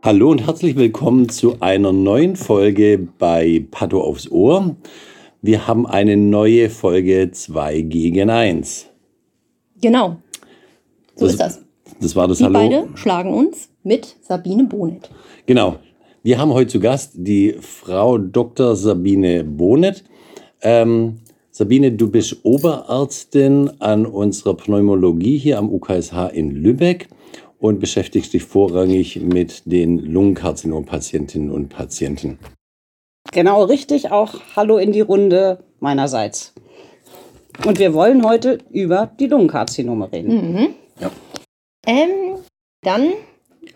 Hallo und herzlich willkommen zu einer neuen Folge bei Pato aufs Ohr. Wir haben eine neue Folge 2 gegen 1. Genau. So das, ist das. Das war das Wir Hallo. beide schlagen uns mit Sabine Bonet. Genau. Wir haben heute zu Gast die Frau Dr. Sabine Bonet. Ähm, Sabine, du bist Oberärztin an unserer Pneumologie hier am UKSH in Lübeck und beschäftigst dich vorrangig mit den Lungenkarzinom-Patientinnen und Patienten. Genau richtig, auch Hallo in die Runde meinerseits. Und wir wollen heute über die Lungenkarzinome reden. Mhm. Ja. Ähm, dann,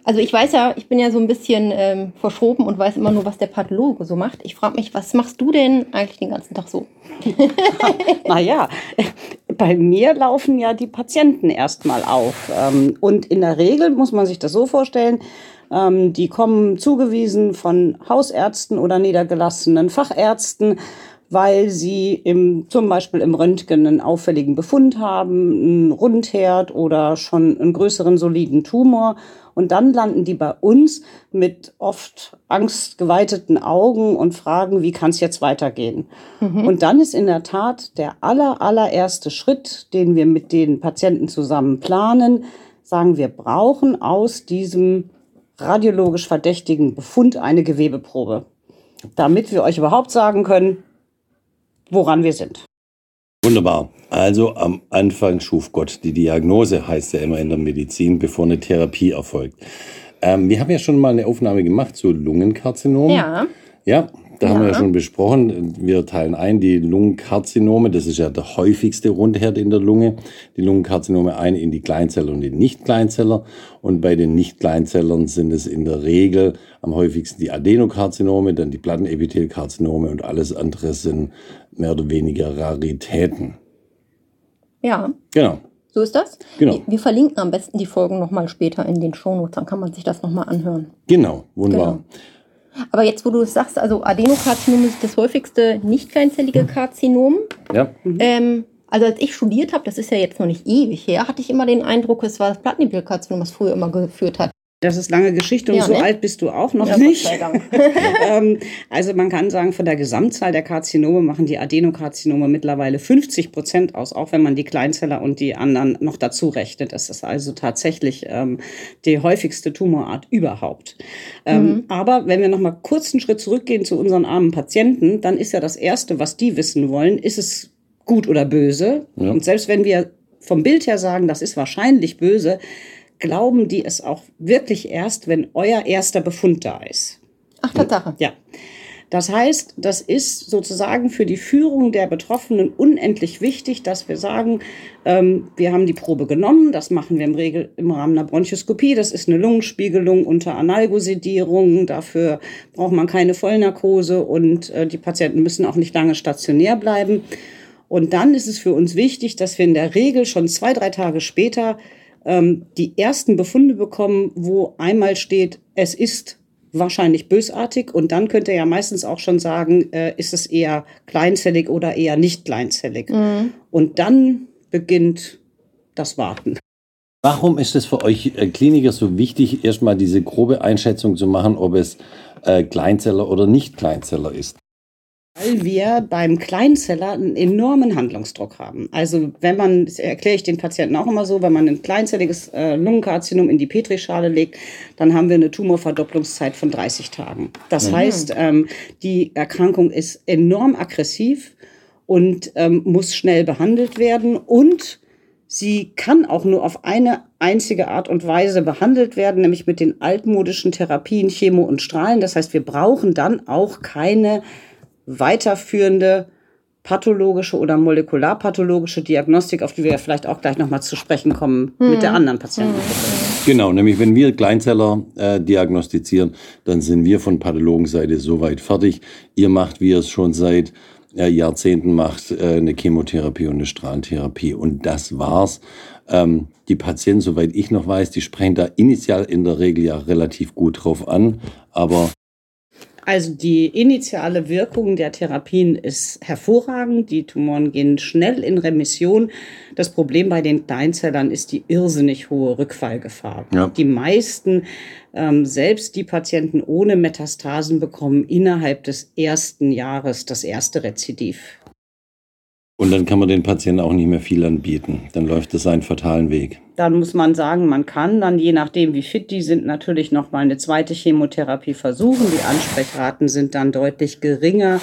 also ich weiß ja, ich bin ja so ein bisschen ähm, verschoben und weiß immer nur, was der Pathologe so macht. Ich frage mich, was machst du denn eigentlich den ganzen Tag so? Naja, bei mir laufen ja die Patienten erstmal auf. Ähm, Und in der Regel muss man sich das so vorstellen, ähm, die kommen zugewiesen von Hausärzten oder niedergelassenen Fachärzten, weil sie im, zum Beispiel im Röntgen einen auffälligen Befund haben, einen Rundherd oder schon einen größeren soliden Tumor. Und dann landen die bei uns mit oft angstgeweiteten Augen und fragen, wie kann es jetzt weitergehen? Und dann ist in der Tat der aller, allererste Schritt, den wir mit den Patienten zusammen planen, sagen, wir brauchen aus diesem radiologisch verdächtigen Befund eine Gewebeprobe, damit wir euch überhaupt sagen können, woran wir sind. Wunderbar. Also am Anfang schuf Gott die Diagnose, heißt ja immer in der Medizin, bevor eine Therapie erfolgt. Ähm, wir haben ja schon mal eine Aufnahme gemacht zu Lungenkarzinom. Ja. Ja, da haben wir ja Ja. schon besprochen. Wir teilen ein die Lungenkarzinome, das ist ja der häufigste Rundherd in der Lunge, die Lungenkarzinome ein in die Kleinzeller und die Nicht-Kleinzeller. Und bei den Nicht-Kleinzellern sind es in der Regel am häufigsten die Adenokarzinome, dann die Plattenepithelkarzinome und alles andere sind mehr oder weniger Raritäten. Ja, Genau. so ist das. Genau. Wir- Wir verlinken am besten die Folgen nochmal später in den Shownotes, dann kann man sich das nochmal anhören. Genau, wunderbar. Genau. Aber jetzt, wo du es sagst, also Adenokarzinom ist das häufigste nicht kleinzellige Karzinom. Ja, Ähm, also als ich studiert habe, das ist ja jetzt noch nicht ewig her, hatte ich immer den Eindruck, es war das Plattenepithelkarzinom, was früher immer geführt hat. Das ist lange Geschichte und Ja, so ne? alt bist du auch noch Ja, Gott nicht. sei Dank. ähm, also man kann sagen, von der Gesamtzahl der Karzinome machen die Adenokarzinome mittlerweile 50 Prozent aus, auch wenn man die Kleinzeller und die anderen noch dazu rechnet. Das ist also tatsächlich ähm, die häufigste Tumorart überhaupt. Ähm, Aber wenn wir noch mal kurz einen Schritt zurückgehen zu unseren armen Patienten, dann ist ja das Erste, was die wissen wollen, ist es gut oder böse? Ja. Und selbst wenn wir vom Bild her sagen, das ist wahrscheinlich böse, glauben die es auch wirklich erst, wenn euer erster Befund da ist. Ach, Tatsache. Ja. Das heißt, das ist sozusagen für die Führung der Betroffenen unendlich wichtig, dass wir sagen, ähm, wir haben die Probe genommen, das machen wir im Regel im Rahmen einer Bronchoskopie, das ist eine Lungenspiegelung unter Analgosedierung, dafür braucht man keine Vollnarkose und äh, die Patienten müssen auch nicht lange stationär bleiben. Und dann ist es für uns wichtig, dass wir in der Regel schon zwei, drei Tage später ähm, die ersten Befunde bekommen, wo einmal steht, es ist wahrscheinlich bösartig und dann könnt ihr ja meistens auch schon sagen, äh, ist es eher kleinzellig oder eher nicht kleinzellig. Und dann beginnt das Warten. Warum ist es für euch äh, Kliniker so wichtig, erstmal diese grobe Einschätzung zu machen, ob es äh, Kleinzeller oder nicht Kleinzeller ist? Weil wir beim Kleinzeller einen enormen Handlungsdruck haben. Also wenn man, das erkläre ich den Patienten auch immer so, wenn man ein kleinzelliges äh, Lungenkarzinom in die Petrischale legt, dann haben wir eine Tumorverdopplungszeit von 30 Tagen. Das heißt, ähm, die Erkrankung ist enorm aggressiv und ähm, muss schnell behandelt werden und Sie kann auch nur auf eine einzige Art und Weise behandelt werden, nämlich mit den altmodischen Therapien, Chemo und Strahlen. Das heißt, wir brauchen dann auch keine weiterführende pathologische oder molekularpathologische Diagnostik, auf die wir vielleicht auch gleich nochmal zu sprechen kommen hm. mit der anderen Patientengruppe. Genau, nämlich wenn wir Kleinzeller äh, diagnostizieren, dann sind wir von Pathologenseite soweit fertig. Ihr macht, wie ihr es schon seit äh, Jahrzehnten macht, äh, eine Chemotherapie und eine Strahlentherapie. Und das war's. Ähm, die Patienten, soweit ich noch weiß, die sprechen da initial in der Regel ja relativ gut drauf an, aber also die initiale Wirkung der Therapien ist hervorragend. Die Tumoren gehen schnell in Remission. Das Problem bei den Kleinzellern ist die irrsinnig hohe Rückfallgefahr. Ja. Die meisten, ähm, selbst die Patienten ohne Metastasen, bekommen innerhalb des ersten Jahres das erste Rezidiv. Und dann kann man den Patienten auch nicht mehr viel anbieten. Dann läuft es einen fatalen Weg. Dann muss man sagen, man kann dann, je nachdem wie fit die sind, natürlich noch mal eine zweite Chemotherapie versuchen. Die Ansprechraten sind dann deutlich geringer.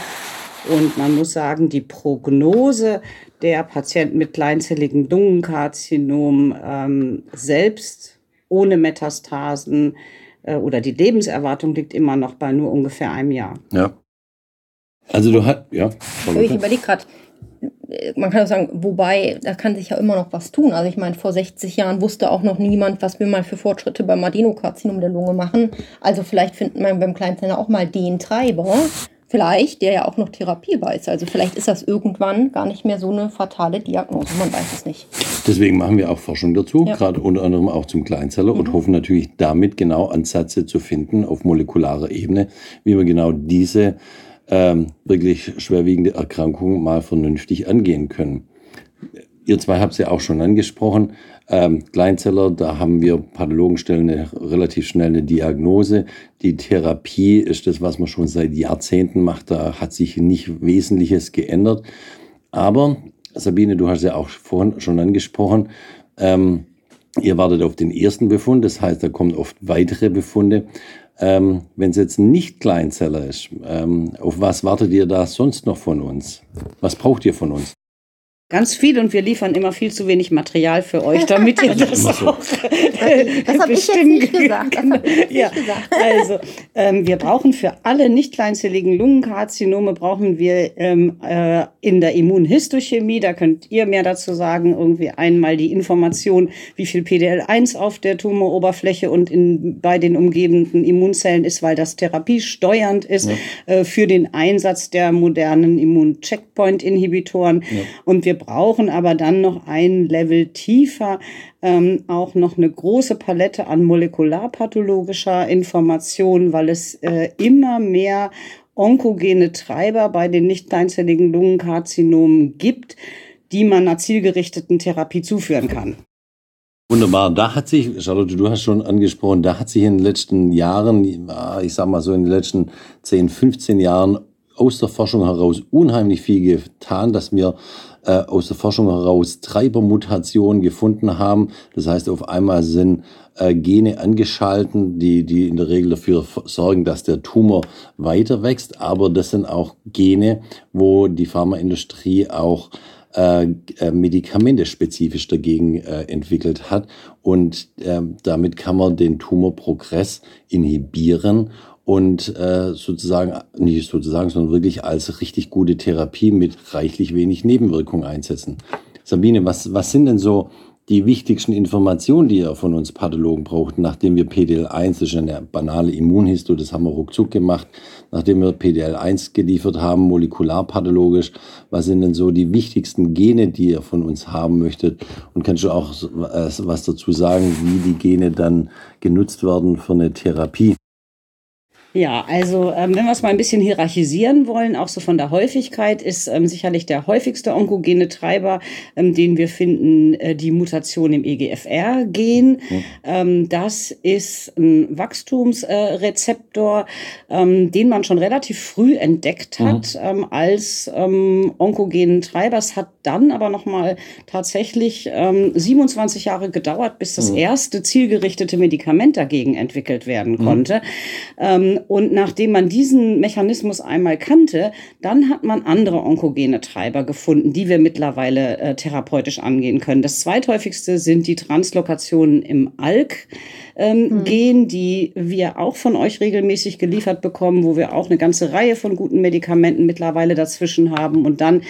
Und man muss sagen, die Prognose der Patienten mit kleinzelligen Lungenkarzinom ähm, selbst ohne Metastasen äh, oder die Lebenserwartung liegt immer noch bei nur ungefähr einem Jahr. Ja. Also du hast, ja. Ich überlege gerade, man kann auch sagen, wobei, da kann sich ja immer noch was tun. Also ich meine, vor 60 Jahren wusste auch noch niemand, was wir mal für Fortschritte beim Adenokarzinom der Lunge machen. Also vielleicht findet man beim Kleinzellen auch mal den Treiber, vielleicht, der ja auch noch Therapie weiß. Also vielleicht ist das irgendwann gar nicht mehr so eine fatale Diagnose, man weiß es nicht. Deswegen machen wir auch Forschung dazu, ja. gerade unter anderem auch zum Kleinzeller mhm. und hoffen natürlich damit genau Ansätze zu finden auf molekularer Ebene, wie wir genau diese ähm, wirklich schwerwiegende Erkrankungen mal vernünftig angehen können. Ihr zwei habt es ja auch schon angesprochen. Ähm, Kleinzeller, da haben wir Pathologen stellen eine relativ schnell eine Diagnose. Die Therapie ist das, was man schon seit Jahrzehnten macht. Da hat sich nicht Wesentliches geändert. Aber Sabine, du hast ja auch vorhin schon angesprochen, ähm, ihr wartet auf den ersten Befund. Das heißt, da kommen oft weitere Befunde. Ähm, Wenn es jetzt nicht Kleinzeller ist, ähm, auf was wartet ihr da sonst noch von uns? Was braucht ihr von uns? Ganz viel und wir liefern immer viel zu wenig Material für euch, damit ihr das auch das habe ich jetzt nicht gesagt. ja. Also ähm, wir brauchen für alle nicht kleinzelligen Lungenkarzinome brauchen wir ähm, äh, in der Immunhistochemie, da könnt ihr mehr dazu sagen, irgendwie einmal die Information, wie viel PDL1 auf der Tumoroberfläche und in, bei den umgebenden Immunzellen ist, weil das therapiesteuernd ist ja. äh, für den Einsatz der modernen Immun-Checkpoint-Inhibitoren. Ja. Und wir brauchen aber dann noch ein Level tiefer, ähm, auch noch eine große Palette an molekularpathologischer Information, weil es äh, immer mehr onkogene Treiber bei den nicht kleinzelligen Lungenkarzinomen gibt, die man einer zielgerichteten Therapie zuführen kann. Wunderbar. Da hat sich, Charlotte, du hast schon angesprochen, da hat sich in den letzten Jahren, ich sag mal so in den letzten 10, 15 Jahren aus der Forschung heraus unheimlich viel getan, dass wir äh, aus der Forschung heraus Treibermutationen gefunden haben. Das heißt, auf einmal sind äh, Gene angeschalten, die, die in der Regel dafür sorgen, dass der Tumor weiter wächst. Aber das sind auch Gene, wo die Pharmaindustrie auch äh, äh Medikamente spezifisch dagegen äh, entwickelt hat. Und äh, damit kann man den Tumorprogress inhibieren und äh, sozusagen, nicht sozusagen, sondern wirklich als richtig gute Therapie mit reichlich wenig Nebenwirkungen einsetzen. Sabine, was, was sind denn so die wichtigsten Informationen, die ihr von uns Pathologen braucht, nachdem wir PDL1, das ist eine banale Immunhisto, das haben wir ruckzuck gemacht, nachdem wir PDL1 geliefert haben, molekularpathologisch, was sind denn so die wichtigsten Gene, die ihr von uns haben möchtet? Und kannst du auch äh, was dazu sagen, wie die Gene dann genutzt werden für eine Therapie? Ja, also ähm, wenn wir es mal ein bisschen hierarchisieren wollen, auch so von der Häufigkeit, ist ähm, sicherlich der häufigste onkogene Treiber, ähm, den wir finden, äh, die Mutation im EGFR-Gen. Mhm. Ähm, das ist ein Wachstumsrezeptor, äh, ähm, den man schon relativ früh entdeckt hat mhm. ähm, als ähm, onkogenen Treiber. Es hat dann aber nochmal tatsächlich ähm, 27 Jahre gedauert, bis das mhm. erste zielgerichtete Medikament dagegen entwickelt werden mhm. konnte. Und nachdem man diesen Mechanismus einmal kannte, dann hat man andere onkogene Treiber gefunden, die wir mittlerweile äh, therapeutisch angehen können. Das zweithäufigste sind die Translokationen im ALK ähm, mhm. gehen, die wir auch von euch regelmäßig geliefert bekommen, wo wir auch eine ganze Reihe von guten Medikamenten mittlerweile dazwischen haben. Und dann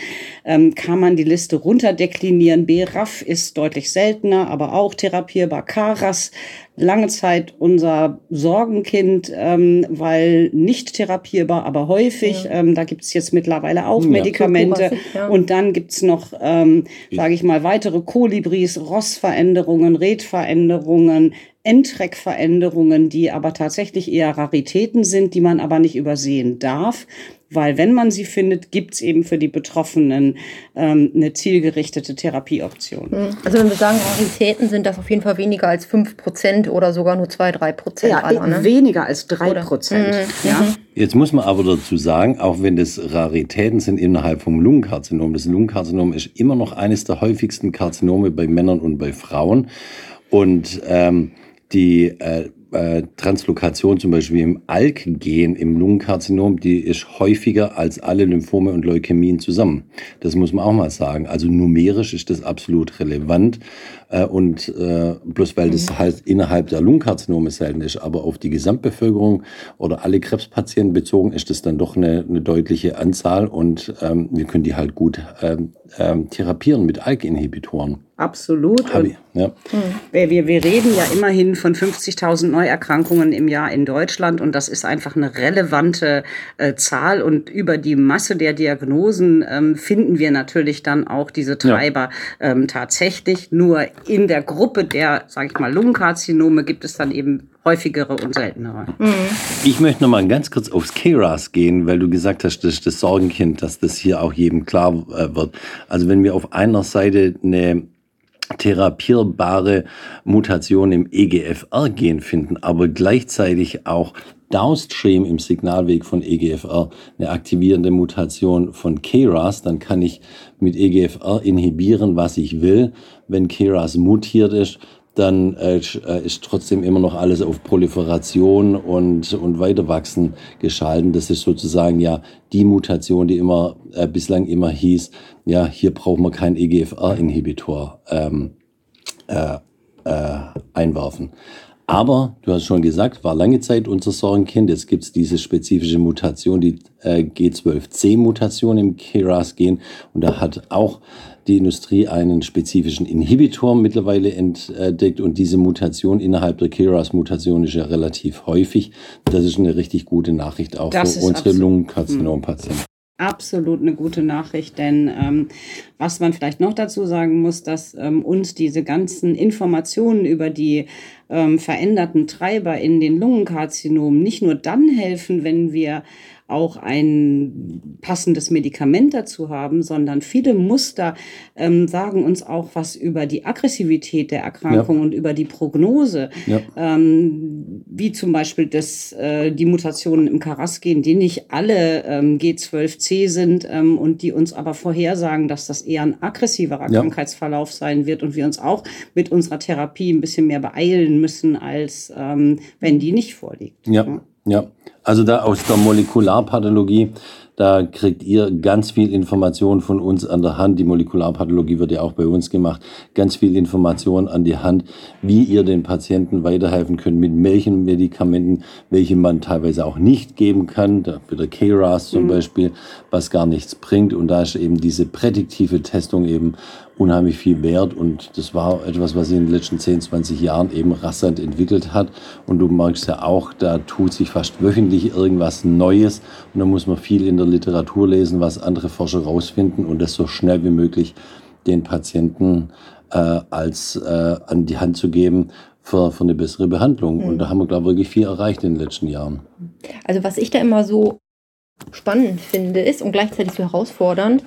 ähm, kann man die Liste runterdeklinieren. BRAF ist deutlich seltener, aber auch therapierbar. CARAS lange Zeit unser Sorgenkind, ähm, weil nicht therapierbar, aber häufig. Ja. Ähm, da gibt's jetzt mittlerweile auch ja. Medikamente. Ja. Und dann gibt's noch, ähm, sage ich mal, weitere Kolibris, Rossveränderungen, Redveränderungen, Endtrack-Veränderungen, die aber tatsächlich eher Raritäten sind, die man aber nicht übersehen darf weil wenn man sie findet, gibt's eben für die Betroffenen ähm, eine zielgerichtete Therapieoption. Hm. Also wenn wir sagen Raritäten, sind das auf jeden Fall weniger als fünf Prozent oder sogar nur zwei, drei Prozent ja, aller, ne? weniger als drei Prozent. Mhm. Ja? Mhm. Jetzt muss man aber dazu sagen, auch wenn das Raritäten sind innerhalb vom Lungenkarzinom, das Lungenkarzinom ist immer noch eines der häufigsten Karzinome bei Männern und bei Frauen. Und ähm, die äh, äh, Translokation zum Beispiel im ALK-Gen im Lungenkarzinom, die ist häufiger als alle Lymphome und Leukämien zusammen. Das muss man auch mal sagen. Also numerisch ist das absolut relevant. Äh, und äh, bloß weil das mhm. halt innerhalb der Lungenkarzinome selten ist, aber auf die Gesamtbevölkerung oder alle Krebspatienten bezogen ist das dann doch eine, eine deutliche Anzahl und ähm, wir können die halt gut ähm, ähm, therapieren mit ALK-Inhibitoren. Absolut. Ich, ja. Mhm. wir, wir, wir reden ja immerhin von 50.000 Neuerkrankungen im Jahr in Deutschland und das ist einfach eine relevante äh, Zahl und über die Masse der Diagnosen ähm, finden wir natürlich dann auch diese Treiber ja. ähm, tatsächlich. Nur in der Gruppe der, sage ich mal, Lungenkarzinome gibt es dann eben häufigere und seltenere. Mhm. Ich möchte noch mal ganz kurz aufs KRAS gehen, weil du gesagt hast, das ist das Sorgenkind, dass das hier auch jedem klar äh, wird. Also wenn wir auf einer Seite eine therapierbare Mutation im EGFR-Gen finden, aber gleichzeitig auch downstream im Signalweg von EGFR eine aktivierende Mutation von KRAS, dann kann ich mit EGFR inhibieren, was ich will. Wenn KRAS mutiert ist, dann äh, äh, ist trotzdem immer noch alles auf Proliferation und, und Weiterwachsen geschalten. Das ist sozusagen ja die Mutation, die immer äh, bislang immer hieß, ja, hier braucht man keinen EGFR-Inhibitor ähm, äh, äh, einwerfen. Aber, du hast schon gesagt, war lange Zeit unser Sorgenkind. Jetzt gibt es diese spezifische Mutation, die äh, G12C-Mutation im KRAS-Gen. Und da hat auch die Industrie einen spezifischen Inhibitor mittlerweile entdeckt. Und diese Mutation innerhalb der KRAS-Mutation ist ja relativ häufig. Das ist eine richtig gute Nachricht auch das für unsere Lungenkarzinompatienten absolut eine gute Nachricht, denn ähm, was man vielleicht noch dazu sagen muss, dass ähm, uns diese ganzen Informationen über die ähm, veränderten Treiber in den Lungenkarzinomen nicht nur dann helfen, wenn wir auch ein passendes Medikament dazu haben, sondern viele Muster ähm, sagen uns auch was über die Aggressivität der Erkrankung ja. und über die Prognose, ja. ähm, wie zum Beispiel das, äh, die Mutationen im Karas-Gen, die nicht alle ähm, G12C sind ähm, und die uns aber vorhersagen, dass das eher ein aggressiverer ja. Krankheitsverlauf sein wird und wir uns auch mit unserer Therapie ein bisschen mehr beeilen müssen, als ähm, wenn die nicht vorliegt. Ja. Ja, also da aus der Molekularpathologie, da kriegt ihr ganz viel Information von uns an der Hand. Die Molekularpathologie wird ja auch bei uns gemacht. Ganz viel Information an die Hand, wie ihr den Patienten weiterhelfen könnt, mit welchen Medikamenten, welche man teilweise auch nicht geben kann. Da wird der KRAS zum mhm. Beispiel, was gar nichts bringt. Und da ist eben diese prädiktive Testung eben unheimlich viel wert und das war etwas, was sich in den letzten 10, 20 Jahren eben rasant entwickelt hat und du merkst ja auch, da tut sich fast wöchentlich irgendwas Neues und da muss man viel in der Literatur lesen, was andere Forscher rausfinden und das so schnell wie möglich den Patienten äh, als äh, an die Hand zu geben für, für eine bessere Behandlung. Mhm. Und da haben wir, glaube ich, wirklich viel erreicht in den letzten Jahren. Also was ich da immer so spannend finde, ist und gleichzeitig so herausfordernd,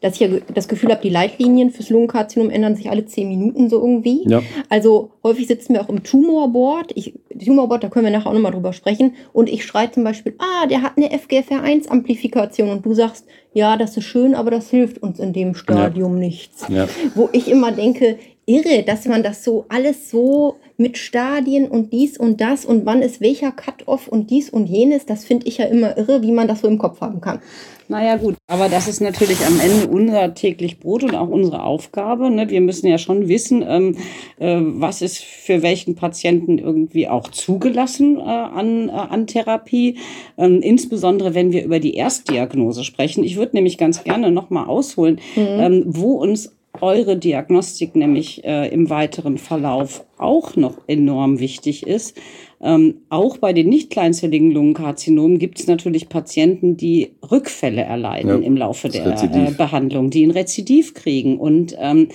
dass ich ja das Gefühl habe, die Leitlinien fürs Lungenkarzinom ändern sich alle zehn Minuten so irgendwie. Ja. Also häufig sitzen wir auch im Tumorboard. Ich, Tumorboard, da können wir nachher auch nochmal drüber sprechen. Und ich schreie zum Beispiel, ah, der hat eine FGFR1-Amplifikation. Und du sagst, ja, das ist schön, aber das hilft uns in dem Stadium ja. nichts. Ja. Wo ich immer denke, irre, dass man das so alles so mit Stadien und dies und das und wann ist welcher Cut-off und dies und jenes, das finde ich ja immer irre, wie man das so im Kopf haben kann. Naja gut, aber das ist natürlich am Ende unser täglich Brot und auch unsere Aufgabe. Ne? Wir müssen ja schon wissen, ähm, äh, was ist für welchen Patienten irgendwie auch zugelassen äh, an, äh, an Therapie. Ähm, insbesondere wenn wir über die Erstdiagnose sprechen. Ich würde nämlich ganz gerne nochmal ausholen, mhm. ähm, wo uns eure Diagnostik nämlich äh, im weiteren Verlauf auch noch enorm wichtig ist. Ähm, auch bei den nicht kleinzelligen Lungenkarzinomen gibt es natürlich Patienten, die Rückfälle erleiden ja, im Laufe der äh, Behandlung, die ein Rezidiv kriegen. Und ähm,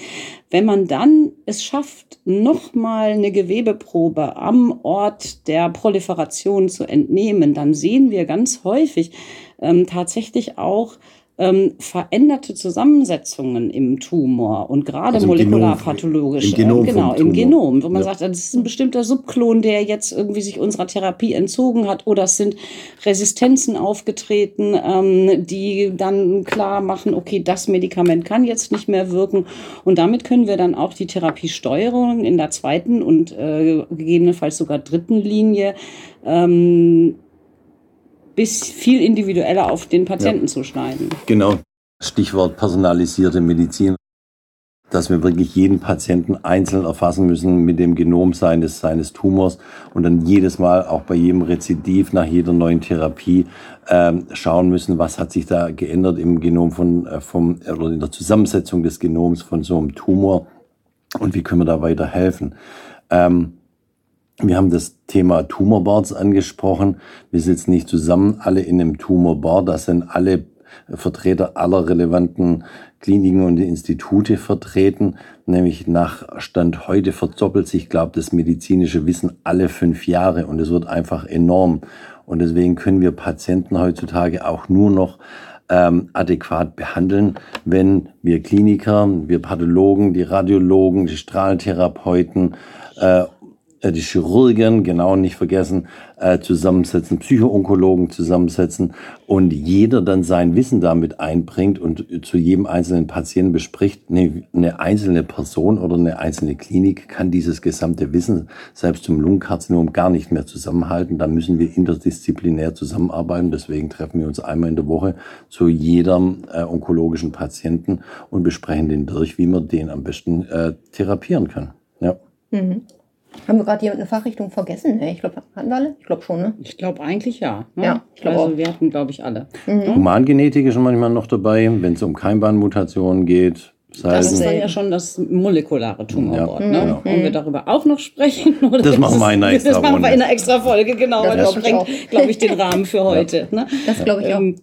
wenn man dann es schafft, nochmal eine Gewebeprobe am Ort der Proliferation zu entnehmen, dann sehen wir ganz häufig ähm, tatsächlich auch ähm, veränderte Zusammensetzungen im Tumor und gerade also molekularpathologisch. Im Genom, äh, genau, im Genom, wo man ja. sagt, das ist ein bestimmter Subklon, der jetzt irgendwie sich unserer Therapie entzogen hat oder es sind Resistenzen aufgetreten, ähm, die dann klar machen, okay, das Medikament kann jetzt nicht mehr wirken und damit können wir dann auch die Therapiesteuerung in der zweiten und äh, gegebenenfalls sogar dritten Linie ähm, bis viel individueller auf den Patienten ja. zu schneiden. Genau. Stichwort personalisierte Medizin. Dass wir wirklich jeden Patienten einzeln erfassen müssen mit dem Genom seines, seines Tumors und dann jedes Mal auch bei jedem Rezidiv nach jeder neuen Therapie ähm, schauen müssen, was hat sich da geändert im Genom von, äh, vom, oder in der Zusammensetzung des Genoms von so einem Tumor und wie können wir da weiter helfen. Ähm, wir haben das Thema Tumorboards angesprochen. Wir sitzen nicht zusammen alle in einem Tumorboard. Da sind alle Vertreter aller relevanten Kliniken und Institute vertreten. Nämlich nach Stand heute verdoppelt sich, glaube das medizinische Wissen alle fünf Jahre und es wird einfach enorm. Und deswegen können wir Patienten heutzutage auch nur noch ähm, adäquat behandeln, wenn wir Kliniker, wir Pathologen, die Radiologen, die Strahlentherapeuten äh, äh, die Chirurgen, genau nicht vergessen, äh, zusammensetzen, Psychoonkologen zusammensetzen und jeder dann sein Wissen damit einbringt und zu jedem einzelnen Patienten bespricht. Eine, eine einzelne Person oder eine einzelne Klinik kann dieses gesamte Wissen selbst zum Lungenkarzinom gar nicht mehr zusammenhalten. Da müssen wir interdisziplinär zusammenarbeiten. Deswegen treffen wir uns einmal in der Woche zu jedem äh, onkologischen Patienten und besprechen den durch, wie man den am besten äh, therapieren kann. Ja. Mhm. Haben wir gerade jemand eine Fachrichtung vergessen? Ich glaube, hatten wir alle? Ich glaube schon, ne? Ich glaube eigentlich ja. Ne? Ja, ich glaube Also auch. wir hatten, glaube ich, alle. Mhm. Humangenetik ist schon manchmal noch dabei, wenn es um Keimbahnmutationen geht. Das ist dann ja schon das molekulare Tumorboard. Ja, ne? Genau. Wollen wir darüber auch noch sprechen? Oder das machen wir in einer extra Das machen wir in einer extra Folge, genau. Das, das sprengt, glaube ich, den Rahmen für heute. Ja. Ne? Das glaube ich auch. Ähm,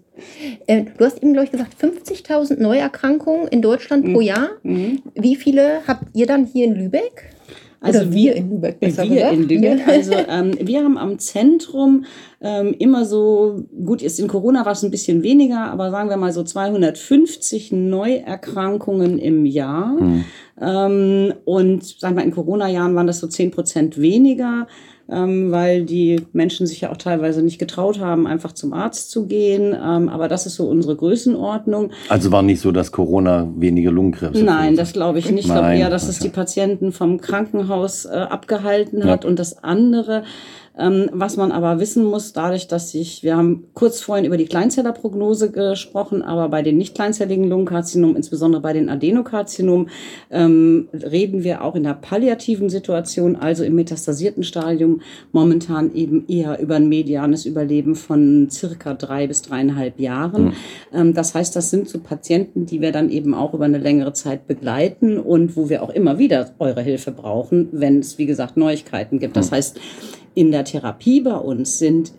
äh, du hast eben, glaube ich, gesagt, 50.000 Neuerkrankungen in Deutschland pro mhm. Jahr. Mhm. Wie viele habt ihr dann hier in Lübeck? Also Oder wir in Lübeck, besser wir gesagt. in Lübeck. Also ähm, wir haben am Zentrum ähm, immer so, gut, jetzt in Corona war es ein bisschen weniger, aber sagen wir mal so 250 Neuerkrankungen im Jahr. Mhm. Ähm, und sagen wir, in Corona-Jahren waren das so 10 Prozent weniger ähm, weil die Menschen sich ja auch teilweise nicht getraut haben, einfach zum Arzt zu gehen. Ähm, aber das ist so unsere Größenordnung. Also war nicht so, dass Corona weniger Lungenkrebs Nein, das glaube ich nicht. Ich glaube eher, dass es die Patienten vom Krankenhaus äh, abgehalten hat. Ja. Und das andere, was man aber wissen muss, dadurch, dass sich, wir haben kurz vorhin über die Kleinzellerprognose gesprochen, aber bei den nicht kleinzelligen Lungenkarzinomen, insbesondere bei den Adenokarzinomen, ähm, reden wir auch in der palliativen Situation, also im metastasierten Stadium, momentan eben eher über ein medianes Überleben von circa drei bis dreieinhalb Jahren. Mhm. Ähm, das heißt, das sind so Patienten, die wir dann eben auch über eine längere Zeit begleiten und wo wir auch immer wieder eure Hilfe brauchen, wenn es, wie gesagt, Neuigkeiten gibt. Das mhm. heißt, in der Therapie bei uns sind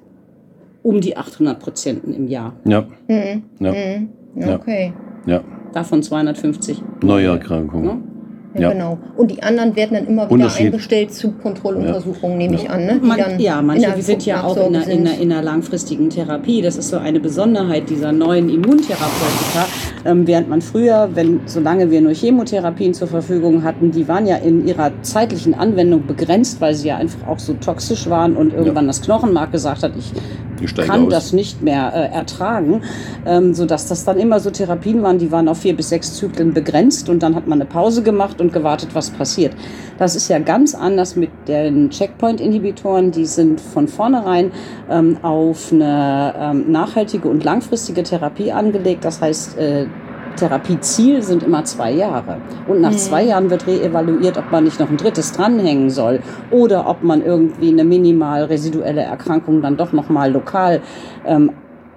um die 800 Patienten im Jahr. Ja. Mhm. ja. Mhm. Okay. Ja. Davon 250 Neuerkrankungen. Ja? Ja, ja, genau. Und die anderen werden dann immer wieder eingestellt zu Kontrolluntersuchungen, ja. nehme ich an. Ne? Man, ja, manche wir sind ja auch in einer, in, einer, in einer, langfristigen Therapie. Das ist so eine Besonderheit dieser neuen Immuntherapeutika. Ähm, während man früher, wenn solange wir nur Chemotherapien zur Verfügung hatten, die waren ja in ihrer zeitlichen Anwendung begrenzt, weil sie ja einfach auch so toxisch waren und irgendwann ja. das Knochenmark gesagt hat, ich Ich kann aus. das nicht mehr äh, ertragen, ähm, sodass das dann immer so Therapien waren, die waren auf vier bis sechs Zyklen begrenzt und dann hat man eine Pause gemacht und gewartet, was passiert. Das ist ja ganz anders mit den Checkpoint-Inhibitoren, die sind von vornherein ähm, auf eine ähm, nachhaltige und langfristige Therapie angelegt. Das heißt, äh, Therapieziel sind immer zwei Jahre. Und nach zwei Jahren wird reevaluiert, ob man nicht noch ein drittes dranhängen soll oder ob man irgendwie eine minimal residuelle Erkrankung dann doch nochmal lokal ähm,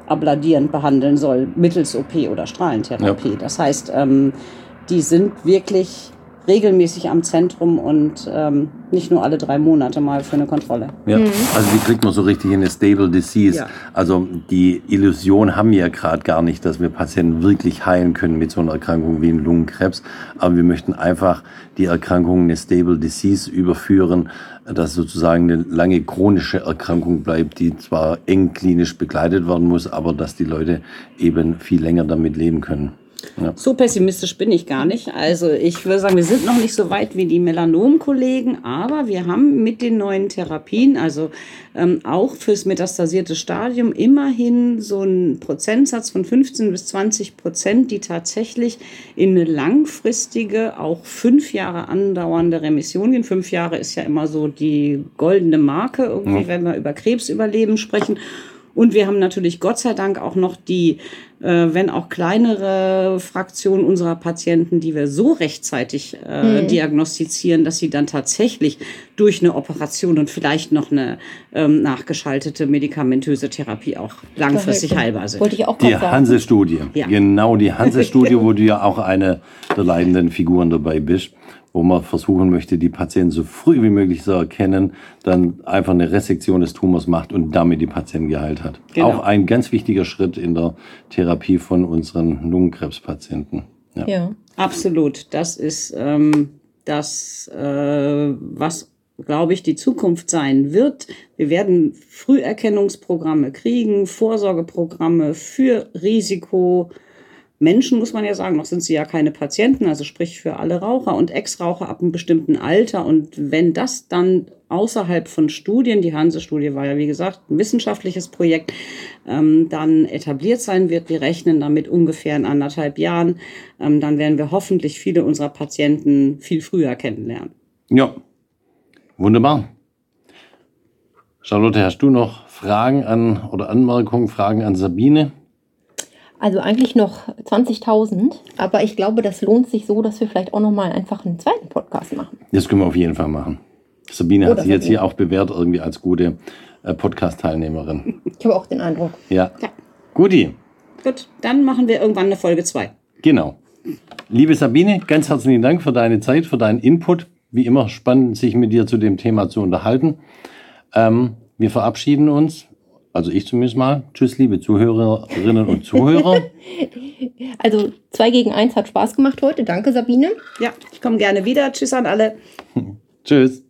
abladierend behandeln soll, mittels OP oder Strahlentherapie. Das heißt, ähm, die sind wirklich regelmäßig am Zentrum und ähm, nicht nur alle drei Monate mal für eine Kontrolle. Ja, also wie kriegt man so richtig eine Stable Disease? Ja. Also die Illusion haben wir ja gerade gar nicht, dass wir Patienten wirklich heilen können mit so einer Erkrankung wie ein Lungenkrebs. Aber wir möchten einfach die Erkrankung eine Stable Disease überführen, dass sozusagen eine lange chronische Erkrankung bleibt, die zwar eng klinisch begleitet werden muss, aber dass die Leute eben viel länger damit leben können. Ja. So pessimistisch bin ich gar nicht. Also ich würde sagen, wir sind noch nicht so weit wie die Melanom-Kollegen, aber wir haben mit den neuen Therapien, also ähm, auch fürs metastasierte Stadium, immerhin so einen Prozentsatz von 15 bis 20 Prozent, die tatsächlich in eine langfristige, auch fünf Jahre andauernde Remission gehen. Fünf Jahre ist ja immer so die goldene Marke, irgendwie, wenn wir über Krebsüberleben sprechen. Und wir haben natürlich Gott sei Dank auch noch die, äh, wenn auch kleinere Fraktion unserer Patienten, die wir so rechtzeitig äh, diagnostizieren, dass sie dann tatsächlich durch eine Operation und vielleicht noch eine ähm, nachgeschaltete medikamentöse Therapie auch langfristig heilbar sind. Wollte ich auch Die gerade sagen. Hanse-Studie. Ja. Genau, die Hanse-Studie, wo du ja auch eine der leitenden Figuren dabei bist, wo man versuchen möchte, die Patienten so früh wie möglich zu erkennen, dann einfach eine Resektion des Tumors macht und damit die Patienten geheilt hat. Genau. Auch ein ganz wichtiger Schritt in der Therapie von unseren Lungenkrebspatienten. Ja. Ja. Absolut. Das ist ähm, das, äh, was, glaube ich, die Zukunft sein wird. Wir werden Früherkennungsprogramme kriegen, Vorsorgeprogramme für Risiko. Menschen muss man ja sagen, noch sind sie ja keine Patienten, also sprich für alle Raucher und Ex-Raucher ab einem bestimmten Alter. Und wenn das dann außerhalb von Studien, die Hanse-Studie war ja wie gesagt ein wissenschaftliches Projekt, ähm, dann etabliert sein wird, wir rechnen damit ungefähr in anderthalb Jahren, ähm, dann werden wir hoffentlich viele unserer Patienten viel früher kennenlernen. ja, wunderbar. Charlotte, hast du noch Fragen an oder Anmerkungen, Fragen an Sabine? Also eigentlich noch 20.000, aber ich glaube, das lohnt sich so, dass wir vielleicht auch noch mal einfach einen zweiten Podcast machen. Das können wir auf jeden Fall machen. Sabine hat Oder sich jetzt hier auch bewährt irgendwie als gute äh, Podcast-Teilnehmerin. Ich habe auch den Eindruck. Ja. Ja. Guti, Gut, dann machen wir irgendwann eine Folge 2. genau. Liebe Sabine, ganz herzlichen Dank für deine Zeit, für deinen Input. Wie immer spannend, sich mit dir zu dem Thema zu unterhalten. Ähm, wir verabschieden uns. Also ich zumindest mal. Tschüss, liebe Zuhörerinnen und Zuhörer. Also 2 gegen 1 hat Spaß gemacht heute. Danke, Sabine. Ja, ich komme gerne wieder. Tschüss an alle. Tschüss.